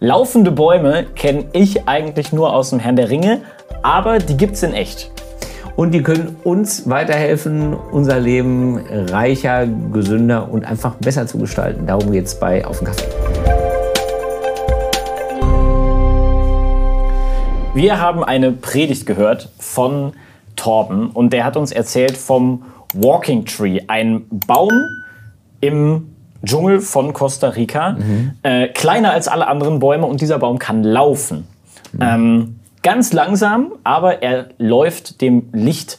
Laufende Bäume kenne ich eigentlich nur aus dem Herrn der Ringe, aber die gibt's in echt. Und die können uns weiterhelfen, unser Leben reicher, gesünder und einfach besser zu gestalten. Darum geht's bei Auf den Kaffee. Wir haben eine Predigt gehört von Torben und der hat uns erzählt vom Walking Tree, ein Baum im Dschungel von Costa Rica. Mhm. Äh, kleiner als alle anderen Bäume und dieser Baum kann laufen. Mhm. Ähm, ganz langsam, aber er läuft dem Licht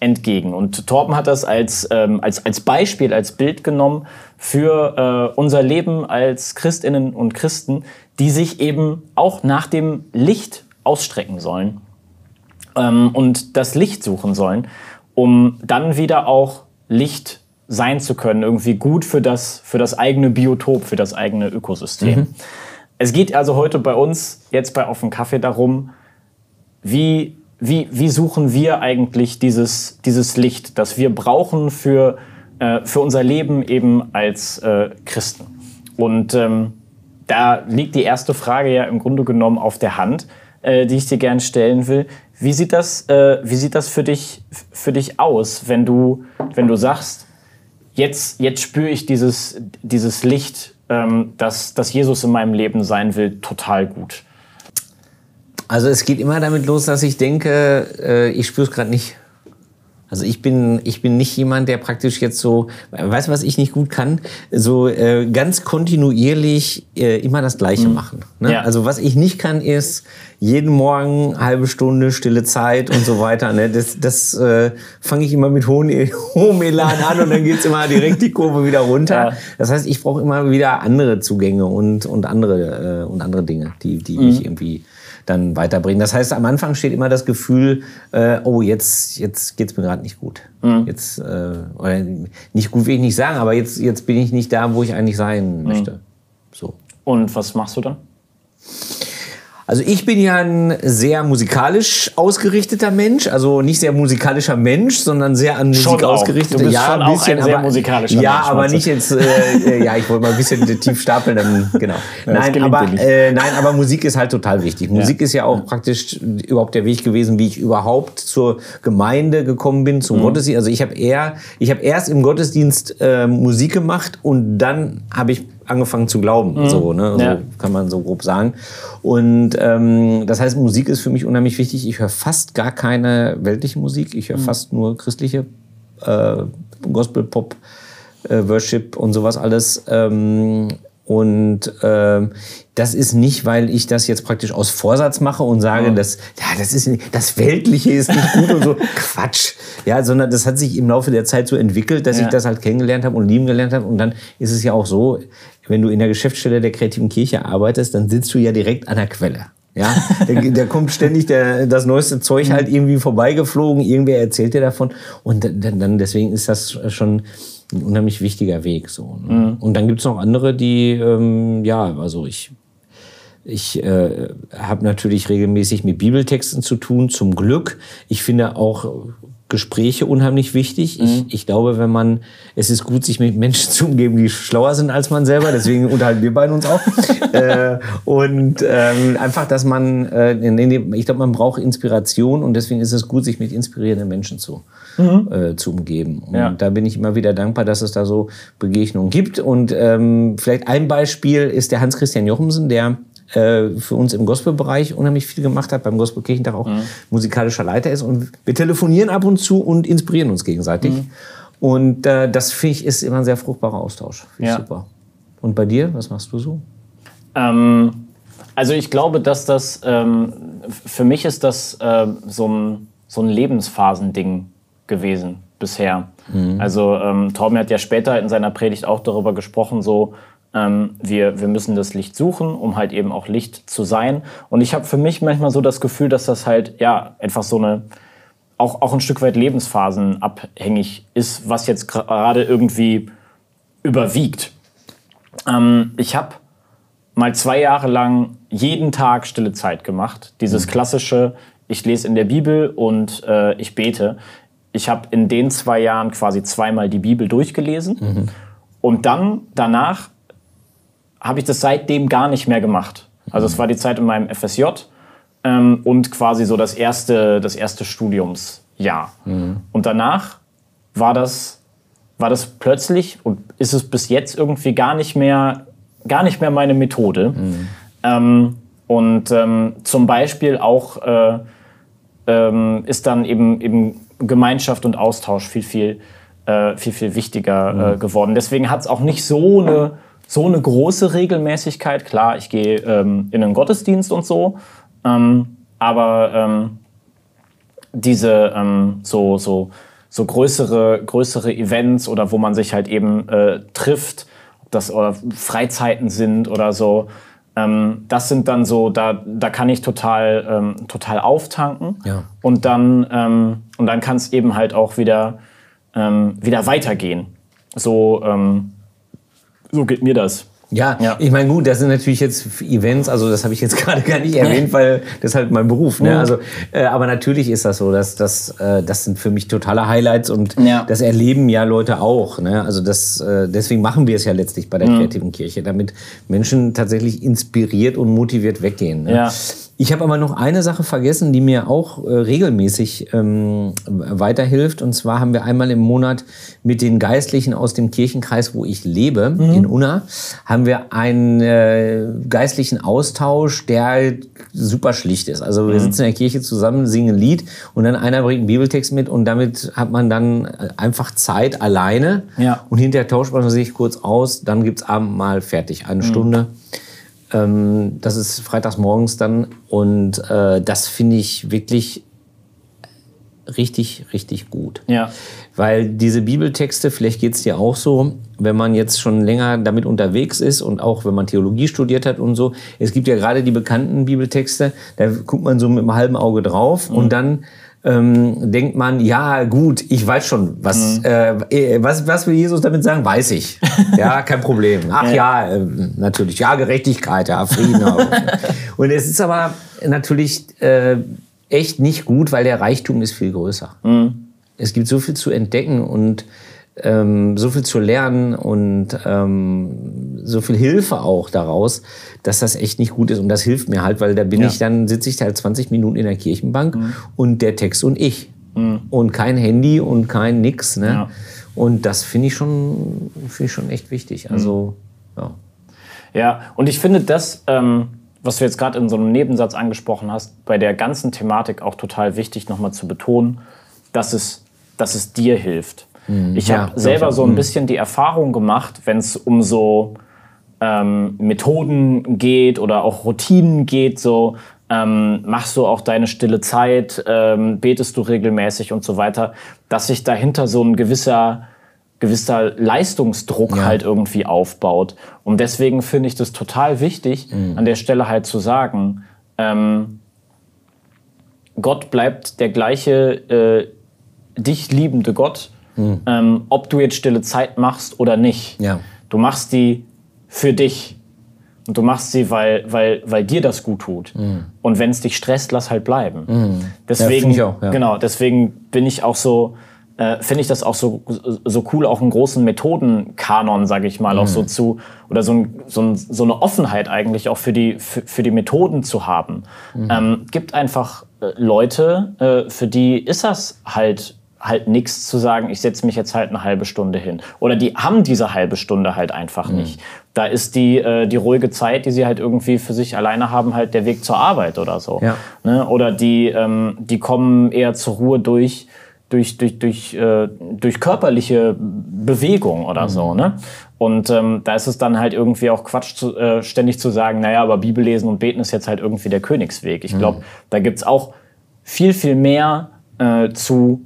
entgegen. Und Torben hat das als, ähm, als, als Beispiel, als Bild genommen für äh, unser Leben als Christinnen und Christen, die sich eben auch nach dem Licht ausstrecken sollen ähm, und das Licht suchen sollen, um dann wieder auch Licht zu sein zu können, irgendwie gut für das, für das eigene Biotop, für das eigene Ökosystem. Mhm. Es geht also heute bei uns, jetzt bei Offen Kaffee, darum, wie, wie, wie suchen wir eigentlich dieses, dieses Licht, das wir brauchen für, äh, für unser Leben eben als äh, Christen. Und ähm, da liegt die erste Frage ja im Grunde genommen auf der Hand, äh, die ich dir gerne stellen will. Wie sieht das, äh, wie sieht das für, dich, für dich aus, wenn du, wenn du sagst, jetzt, jetzt spüre ich dieses, dieses Licht, ähm, das, das Jesus in meinem Leben sein will, total gut. Also es geht immer damit los, dass ich denke, äh, ich spüre es gerade nicht. Also ich bin, ich bin nicht jemand, der praktisch jetzt so, weißt du, was ich nicht gut kann? So äh, ganz kontinuierlich äh, immer das Gleiche mhm. machen. Ne? Ja. Also was ich nicht kann, ist jeden Morgen halbe Stunde stille Zeit und so weiter. Ne? Das, das äh, fange ich immer mit hohem, hohem Elan an und dann geht's immer direkt die Kurve wieder runter. Ja. Das heißt, ich brauche immer wieder andere Zugänge und, und, andere, äh, und andere Dinge, die, die mhm. mich irgendwie dann weiterbringen. Das heißt, am Anfang steht immer das Gefühl, äh, oh, jetzt, jetzt geht's mir gerade nicht gut. Mhm. Jetzt, äh, oder nicht gut will ich nicht sagen, aber jetzt, jetzt bin ich nicht da, wo ich eigentlich sein mhm. möchte. So. Und was machst du dann? Also ich bin ja ein sehr musikalisch ausgerichteter Mensch, also nicht sehr musikalischer Mensch, sondern sehr an Musik schon ausgerichtet. Du bist ja, schon ein bisschen, auch ein sehr musikalischer ja, Mensch. Aber nicht jetzt. Äh, äh, ja, ich wollte mal ein bisschen tief stapeln, dann genau. Ja, nein, aber äh, nein, aber Musik ist halt total wichtig. Musik ja. ist ja auch ja. praktisch überhaupt der Weg gewesen, wie ich überhaupt zur Gemeinde gekommen bin, zum mhm. Gottesdienst. Also ich habe eher, ich habe erst im Gottesdienst äh, Musik gemacht und dann habe ich angefangen zu glauben. Mhm. So, ne? so ja. kann man so grob sagen. Und ähm, das heißt, Musik ist für mich unheimlich wichtig. Ich höre fast gar keine weltliche Musik. Ich höre mhm. fast nur christliche äh, Gospel, Pop, äh, Worship und sowas alles. Ähm, und ähm, das ist nicht, weil ich das jetzt praktisch aus Vorsatz mache und sage, mhm. dass ja, das ist das Weltliche ist nicht gut und so Quatsch, ja, sondern das hat sich im Laufe der Zeit so entwickelt, dass ja. ich das halt kennengelernt habe und lieben gelernt habe und dann ist es ja auch so, wenn du in der Geschäftsstelle der kreativen Kirche arbeitest, dann sitzt du ja direkt an der Quelle. Ja, da, da kommt ständig der, das neueste Zeug halt irgendwie vorbeigeflogen, irgendwer erzählt dir davon und dann, dann deswegen ist das schon ein unheimlich wichtiger Weg so. Ne? Mhm. Und dann gibt's noch andere, die ähm, ja, also ich ich äh, habe natürlich regelmäßig mit Bibeltexten zu tun, zum Glück. Ich finde auch Gespräche unheimlich wichtig. Mhm. Ich, ich glaube, wenn man, es ist gut, sich mit Menschen zu umgeben, die schlauer sind als man selber. Deswegen unterhalten wir beiden uns auch. äh, und ähm, einfach, dass man, äh, ich glaube, man braucht Inspiration und deswegen ist es gut, sich mit inspirierenden Menschen zu, mhm. äh, zu umgeben. Und ja. da bin ich immer wieder dankbar, dass es da so Begegnungen gibt. Und ähm, vielleicht ein Beispiel ist der Hans-Christian Jochumsen, der äh, für uns im Gospelbereich unheimlich viel gemacht hat, beim Gospelkirchentag auch mhm. musikalischer Leiter ist. Und wir telefonieren ab und zu und inspirieren uns gegenseitig. Mhm. Und äh, das finde ich ist immer ein sehr fruchtbarer Austausch. Ja. Super. Und bei dir, was machst du so? Ähm, also ich glaube, dass das ähm, für mich ist das äh, so ein, so ein Lebensphasending gewesen bisher. Mhm. Also ähm, Torben hat ja später in seiner Predigt auch darüber gesprochen, so wir, wir müssen das Licht suchen, um halt eben auch Licht zu sein. Und ich habe für mich manchmal so das Gefühl, dass das halt ja einfach so eine auch, auch ein Stück weit lebensphasenabhängig ist, was jetzt gerade irgendwie überwiegt. Ähm, ich habe mal zwei Jahre lang jeden Tag stille Zeit gemacht. Dieses mhm. klassische, ich lese in der Bibel und äh, ich bete. Ich habe in den zwei Jahren quasi zweimal die Bibel durchgelesen. Mhm. Und dann danach habe ich das seitdem gar nicht mehr gemacht. Also es war die Zeit in meinem FSJ ähm, und quasi so das erste, das erste Studiumsjahr. Mhm. Und danach war das, war das plötzlich und ist es bis jetzt irgendwie gar nicht mehr, gar nicht mehr meine Methode. Mhm. Ähm, und ähm, zum Beispiel auch äh, ähm, ist dann eben, eben Gemeinschaft und Austausch viel, viel, äh, viel, viel wichtiger äh, mhm. geworden. Deswegen hat es auch nicht so eine, so eine große Regelmäßigkeit. Klar, ich gehe ähm, in einen Gottesdienst und so, ähm, aber ähm, diese ähm, so, so, so größere, größere Events oder wo man sich halt eben äh, trifft, ob das oder Freizeiten sind oder so, ähm, das sind dann so, da, da kann ich total, ähm, total auftanken. Ja. Und dann, ähm, und dann kann es eben halt auch wieder, ähm, wieder weitergehen. So, ähm, so geht mir das. Ja, ja, ich meine, gut, das sind natürlich jetzt Events, also das habe ich jetzt gerade gar nicht erwähnt, weil das ist halt mein Beruf. Ne? Also, äh, aber natürlich ist das so, dass das, äh, das sind für mich totale Highlights und ja. das erleben ja Leute auch. Ne? Also das, äh, deswegen machen wir es ja letztlich bei der mhm. kreativen Kirche, damit Menschen tatsächlich inspiriert und motiviert weggehen. Ne? Ja. Ich habe aber noch eine Sache vergessen, die mir auch äh, regelmäßig ähm, weiterhilft. Und zwar haben wir einmal im Monat mit den Geistlichen aus dem Kirchenkreis, wo ich lebe, mhm. in Unna, haben wir einen äh, geistlichen Austausch, der super schlicht ist. Also wir mhm. sitzen in der Kirche zusammen, singen ein Lied und dann einer bringt einen Bibeltext mit und damit hat man dann einfach Zeit alleine. Ja. Und hinterher tauscht man sich kurz aus, dann gibt's Abendmahl fertig, eine mhm. Stunde. Ähm, das ist freitags morgens dann und äh, das finde ich wirklich richtig, richtig gut. Ja. Weil diese Bibeltexte, vielleicht geht es dir auch so, wenn man jetzt schon länger damit unterwegs ist und auch wenn man Theologie studiert hat und so, es gibt ja gerade die bekannten Bibeltexte, da guckt man so mit einem halben Auge drauf mhm. und dann ähm, denkt man, ja gut, ich weiß schon, was, mhm. äh, äh was, was will Jesus damit sagen, weiß ich. Ja, kein Problem. Ach ja, äh, natürlich, ja, Gerechtigkeit, ja, Frieden. und es ist aber natürlich äh, echt nicht gut, weil der Reichtum ist viel größer. Mhm. Es gibt so viel zu entdecken und ähm, so viel zu lernen und ähm, so viel Hilfe auch daraus, dass das echt nicht gut ist. Und das hilft mir halt, weil da bin ja. ich dann, sitze ich halt 20 Minuten in der Kirchenbank mhm. und der Text und ich. Mhm. Und kein Handy und kein nix. Ne? Ja. Und das finde ich, schon, find ich schon echt wichtig. Also, mhm. ja. Ja, und ich finde das, ähm, was du jetzt gerade in so einem Nebensatz angesprochen hast, bei der ganzen Thematik auch total wichtig, nochmal zu betonen, dass es, dass es dir hilft. Mhm. Ich habe selber so ein mhm. bisschen die Erfahrung gemacht, wenn es um so ähm, Methoden geht oder auch Routinen geht, so ähm, machst du auch deine stille Zeit, ähm, betest du regelmäßig und so weiter, dass sich dahinter so ein gewisser gewisser Leistungsdruck ja. halt irgendwie aufbaut. Und deswegen finde ich das total wichtig, mhm. an der Stelle halt zu sagen, ähm, Gott bleibt der gleiche äh, dich liebende Gott, mhm. ähm, ob du jetzt stille Zeit machst oder nicht. Ja. Du machst die für dich. Und du machst sie, weil, weil, weil dir das gut tut. Mhm. Und wenn es dich stresst, lass halt bleiben. Mhm. Deswegen, ja, auch, ja. genau, deswegen bin ich auch so, äh, finde ich das auch so, so cool, auch einen großen Methodenkanon, sage ich mal, mhm. auch so zu, oder so, ein, so, ein, so, eine Offenheit eigentlich auch für die, für, für die Methoden zu haben. Mhm. Ähm, gibt einfach äh, Leute, äh, für die ist das halt halt nichts zu sagen, ich setze mich jetzt halt eine halbe Stunde hin. Oder die haben diese halbe Stunde halt einfach mhm. nicht. Da ist die, äh, die ruhige Zeit, die sie halt irgendwie für sich alleine haben, halt der Weg zur Arbeit oder so. Ja. Ne? Oder die, ähm, die kommen eher zur Ruhe durch, durch, durch, durch, äh, durch körperliche Bewegung oder mhm. so. Ne? Und ähm, da ist es dann halt irgendwie auch Quatsch, zu, äh, ständig zu sagen, naja, aber Bibel lesen und beten ist jetzt halt irgendwie der Königsweg. Ich glaube, mhm. da gibt's auch viel, viel mehr äh, zu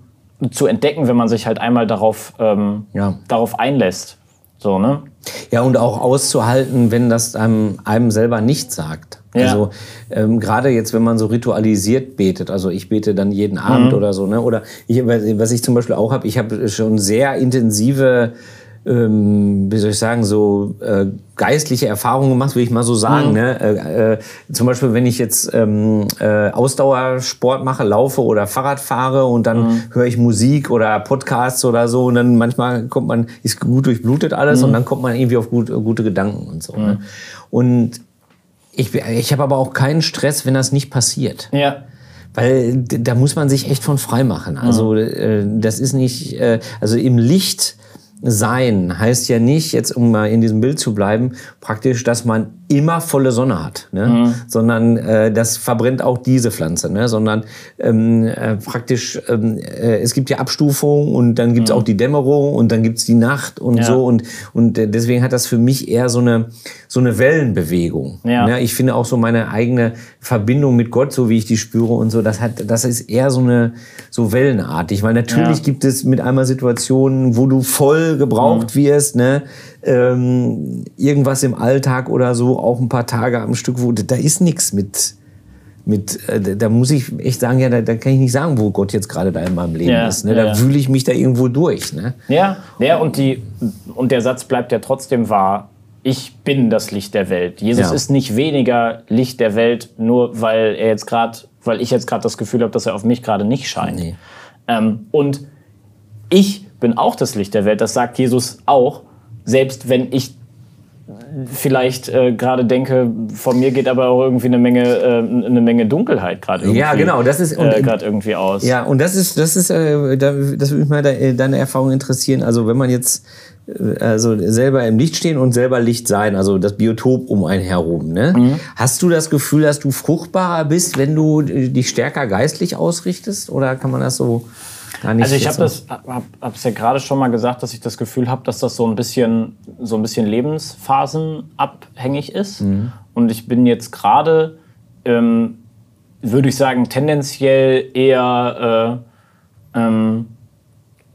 zu entdecken, wenn man sich halt einmal darauf, ähm, ja. darauf einlässt. So, ne? Ja, und auch auszuhalten, wenn das einem, einem selber nicht sagt. Ja. Also ähm, gerade jetzt, wenn man so ritualisiert betet, also ich bete dann jeden Abend mhm. oder so, ne? Oder ich, was ich zum Beispiel auch habe, ich habe schon sehr intensive ähm, wie soll ich sagen, so äh, geistliche Erfahrungen gemacht, will ich mal so sagen. Mhm. Ne? Äh, äh, zum Beispiel, wenn ich jetzt ähm, äh, Ausdauersport mache, laufe oder Fahrrad fahre und dann mhm. höre ich Musik oder Podcasts oder so und dann manchmal kommt man, ist gut durchblutet alles mhm. und dann kommt man irgendwie auf gut, gute Gedanken und so. Ne? Mhm. Und Ich, ich habe aber auch keinen Stress, wenn das nicht passiert. Ja. Weil da muss man sich echt von frei machen. Also mhm. das ist nicht, äh, also im Licht sein heißt ja nicht, jetzt um mal in diesem Bild zu bleiben, praktisch, dass man immer volle Sonne hat, ne? Mhm. sondern äh, das verbrennt auch diese Pflanze, ne? sondern ähm, äh, praktisch, ähm, äh, es gibt ja Abstufungen und dann gibt's mhm. auch die Dämmerung und dann gibt's die Nacht und ja. so und, und äh, deswegen hat das für mich eher so eine, so eine Wellenbewegung. Ja. Ne? Ich finde auch so meine eigene Verbindung mit Gott, so wie ich die spüre und so, das hat, das ist eher so eine, so wellenartig, weil natürlich ja. gibt es mit einmal Situationen, wo du voll gebraucht mhm. wirst, ne? Ähm, irgendwas im Alltag oder so, auch ein paar Tage am Stück, wo da ist nichts mit mit, äh, da muss ich echt sagen, ja, da, da, kann ich nicht sagen, wo Gott jetzt gerade da in meinem Leben ja, ist. Ne? Da ja. wühle ich mich da irgendwo durch. Ne? Ja, ja und, die, und der Satz bleibt ja trotzdem wahr. Ich bin das Licht der Welt. Jesus ja. ist nicht weniger Licht der Welt, nur weil er jetzt gerade, weil ich jetzt gerade das Gefühl habe, dass er auf mich gerade nicht scheint. Nee. Ähm, und ich bin auch das Licht der Welt. Das sagt Jesus auch selbst wenn ich vielleicht äh, gerade denke, von mir geht aber auch irgendwie eine Menge, äh, eine Menge Dunkelheit gerade irgendwie. Ja, genau, das ist äh, gerade irgendwie aus. Ja, und das ist, das ist, äh, da, das würde mich mal de, deine Erfahrung interessieren. Also wenn man jetzt äh, also selber im Licht stehen und selber Licht sein, also das Biotop um einen herum. Ne? Mhm. Hast du das Gefühl, dass du fruchtbarer bist, wenn du dich stärker geistlich ausrichtest? Oder kann man das so also ich habe das, hab, hab's ja gerade schon mal gesagt, dass ich das Gefühl habe, dass das so ein bisschen, so ein bisschen lebensphasenabhängig ist. Mhm. Und ich bin jetzt gerade, ähm, würde ich sagen, tendenziell eher, äh, ähm,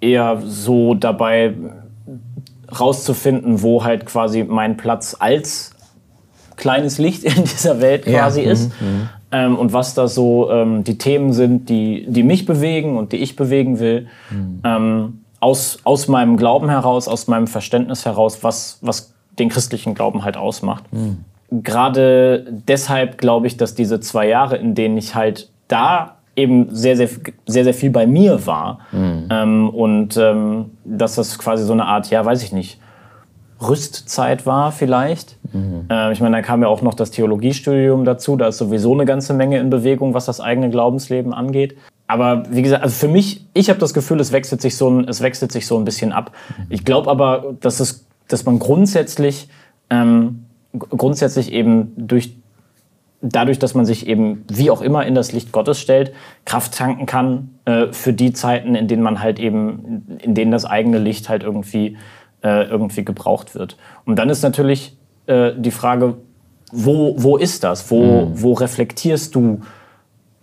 eher so dabei rauszufinden, wo halt quasi mein Platz als kleines Licht in dieser Welt quasi ja. ist. Mhm. Ähm, und was da so ähm, die Themen sind, die, die mich bewegen und die ich bewegen will. Mhm. Ähm, aus, aus meinem Glauben heraus, aus meinem Verständnis heraus, was, was den christlichen Glauben halt ausmacht. Mhm. Gerade deshalb glaube ich, dass diese zwei Jahre, in denen ich halt da eben sehr, sehr, sehr, sehr viel bei mir war mhm. ähm, und ähm, dass das quasi so eine Art, ja, weiß ich nicht, Rüstzeit war vielleicht. Mhm. Äh, ich meine, da kam ja auch noch das Theologiestudium dazu. Da ist sowieso eine ganze Menge in Bewegung, was das eigene Glaubensleben angeht. Aber wie gesagt, also für mich, ich habe das Gefühl, es wechselt sich so ein, es wechselt sich so ein bisschen ab. Mhm. Ich glaube aber, dass es, dass man grundsätzlich, ähm, grundsätzlich eben durch dadurch, dass man sich eben wie auch immer in das Licht Gottes stellt, Kraft tanken kann äh, für die Zeiten, in denen man halt eben, in denen das eigene Licht halt irgendwie äh, irgendwie gebraucht wird. Und dann ist natürlich äh, die Frage, wo, wo ist das? Wo, mhm. wo reflektierst du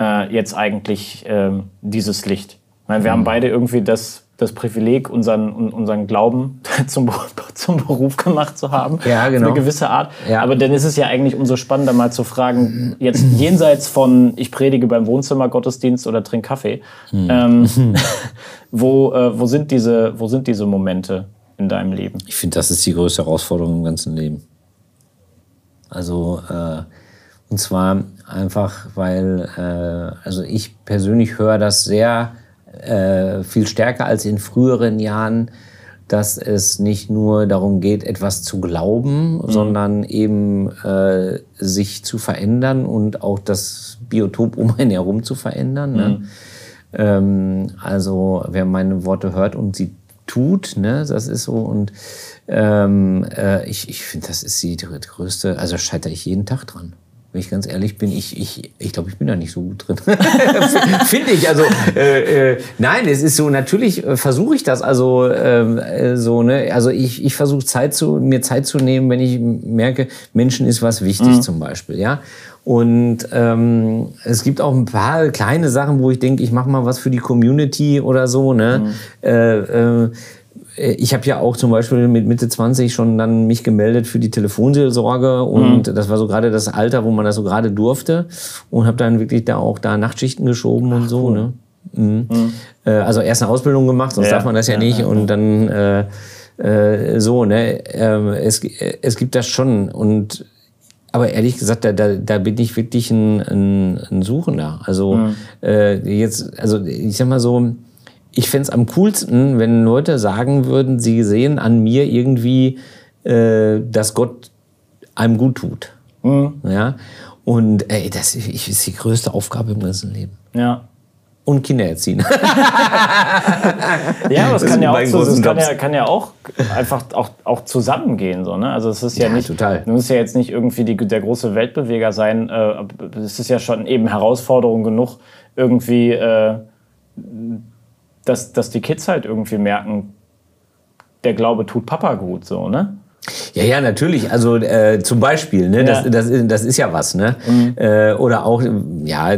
äh, jetzt eigentlich ähm, dieses Licht? Meine, wir mhm. haben beide irgendwie das, das Privileg, unseren, unseren Glauben zum, zum Beruf gemacht zu haben. Ja, genau. Auf eine gewisse Art. Ja. Aber dann ist es ja eigentlich umso spannender, mal zu fragen, jetzt jenseits von ich predige beim Wohnzimmergottesdienst oder trink Kaffee, mhm. ähm, wo, äh, wo, sind diese, wo sind diese Momente? In deinem Leben? Ich finde, das ist die größte Herausforderung im ganzen Leben. Also, äh, und zwar einfach, weil, äh, also ich persönlich höre das sehr äh, viel stärker als in früheren Jahren, dass es nicht nur darum geht, etwas zu glauben, mhm. sondern eben äh, sich zu verändern und auch das Biotop um einen herum zu verändern. Ne? Mhm. Ähm, also wer meine Worte hört und sie tut. Ne? Das ist so. Und ähm, äh, ich, ich finde, das ist die, größte, also scheitere ich jeden Tag dran. Wenn ich ganz ehrlich bin, ich, ich, ich glaube, ich bin da nicht so gut drin. Finde ich. Also äh, äh, nein, es ist so, natürlich äh, versuche ich das. Also ähm, äh, so, ne, also ich, ich versuche Zeit zu, mir Zeit zu nehmen, wenn ich merke, Menschen ist was wichtig mhm. zum Beispiel. Ja. Und ähm, es gibt auch ein paar kleine Sachen, wo ich denke, ich mache mal was für die Community oder so. Ne? Mhm. Äh, äh, ich habe ja auch zum Beispiel mit Mitte 20 schon dann mich gemeldet für die Telefonseelsorge und mhm. das war so gerade das Alter, wo man das so gerade durfte und habe dann wirklich da auch da Nachtschichten geschoben Ach, und so. Cool. Ne? Mhm. Mhm. Äh, also erst eine Ausbildung gemacht, sonst ja. darf man das ja, ja nicht ja, und dann äh, äh, so. Ne, ähm, es, es gibt das schon und aber ehrlich gesagt, da, da, da bin ich wirklich ein, ein, ein Suchender. Also mhm. äh, jetzt, also ich sag mal so, ich fände am coolsten, wenn Leute sagen würden, sie sehen an mir irgendwie, äh, dass Gott einem gut tut. Mhm. Ja? Und ey, das ist die größte Aufgabe im ganzen Leben. Ja. Und Kinder erziehen. ja, aber es kann, ja auch, so, das kann, ja, kann ja auch einfach auch, auch zusammengehen. So, ne? Also es ist ja, ja nicht, total. du musst ja jetzt nicht irgendwie die, der große Weltbeweger sein. Äh, es ist ja schon eben Herausforderung genug, irgendwie, äh, dass, dass die Kids halt irgendwie merken, der Glaube tut Papa gut, so, ne? Ja, ja, natürlich. Also äh, zum Beispiel, ne, ja. das, das, das ist ja was, ne? Mhm. Äh, oder auch, ja,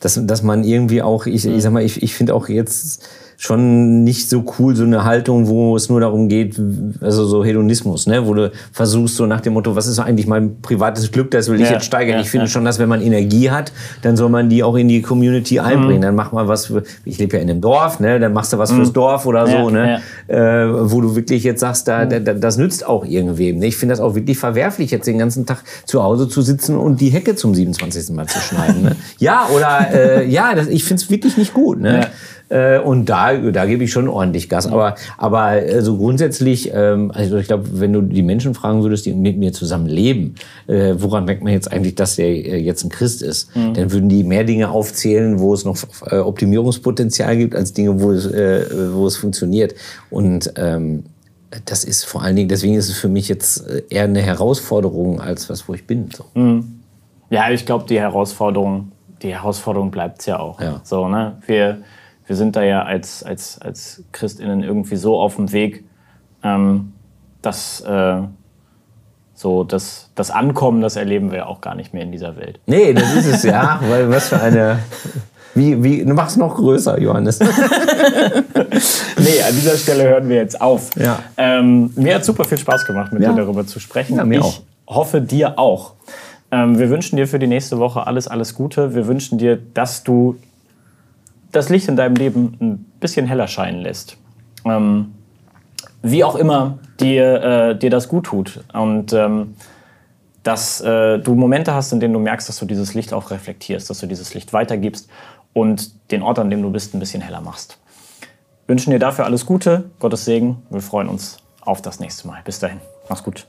dass, dass man irgendwie auch, ich, ich sag mal, ich, ich finde auch jetzt schon nicht so cool, so eine Haltung, wo es nur darum geht, also so Hedonismus, ne? wo du versuchst so nach dem Motto, was ist eigentlich mein privates Glück, das will ich ja, jetzt steigern. Ja, ich finde ja. schon, dass wenn man Energie hat, dann soll man die auch in die Community einbringen. Mhm. Dann mach mal was, für, ich lebe ja in einem Dorf, ne? dann machst du was mhm. fürs Dorf oder so, ne? Äh, wo du wirklich jetzt sagst, da, da, das nützt auch irgendwem. Ne? Ich finde das auch wirklich verwerflich, jetzt den ganzen Tag zu Hause zu sitzen und die Hecke zum 27. Mal zu schneiden. Ne? Ja, oder äh, ja, das, ich finde es wirklich nicht gut. Ne? Äh, und da, da gebe ich schon ordentlich Gas. Aber, aber also grundsätzlich, ähm, also ich glaube, wenn du die Menschen fragen würdest, die mit mir zusammen leben, äh, woran merkt man jetzt eigentlich, dass der äh, jetzt ein Christ ist? Mhm. Dann würden die mehr Dinge aufzählen, wo es noch äh, Optimierungspotenzial gibt, als Dinge, wo es, äh, wo es funktioniert. Und ähm, das ist vor allen Dingen, deswegen ist es für mich jetzt äh, eher eine Herausforderung als was, wo ich bin. So. Mhm. Ja, ich glaube, die Herausforderung, die Herausforderung bleibt es ja auch. Ja. So, ne? Wir wir sind da ja als, als, als ChristInnen irgendwie so auf dem Weg, ähm, dass äh, so das, das Ankommen, das erleben wir ja auch gar nicht mehr in dieser Welt. Nee, das ist es ja, weil was für eine. Wie, wie, du machst noch größer, Johannes. nee, an dieser Stelle hören wir jetzt auf. Ja. Ähm, mir hat super viel Spaß gemacht, mit ja. dir darüber zu sprechen. Ja, mir ich auch. hoffe, dir auch. Ähm, wir wünschen dir für die nächste Woche alles, alles Gute. Wir wünschen dir, dass du das Licht in deinem Leben ein bisschen heller scheinen lässt. Ähm, wie auch immer dir, äh, dir das gut tut. Und ähm, dass äh, du Momente hast, in denen du merkst, dass du dieses Licht auch reflektierst, dass du dieses Licht weitergibst und den Ort, an dem du bist, ein bisschen heller machst. Wünschen dir dafür alles Gute, Gottes Segen. Wir freuen uns auf das nächste Mal. Bis dahin. Mach's gut.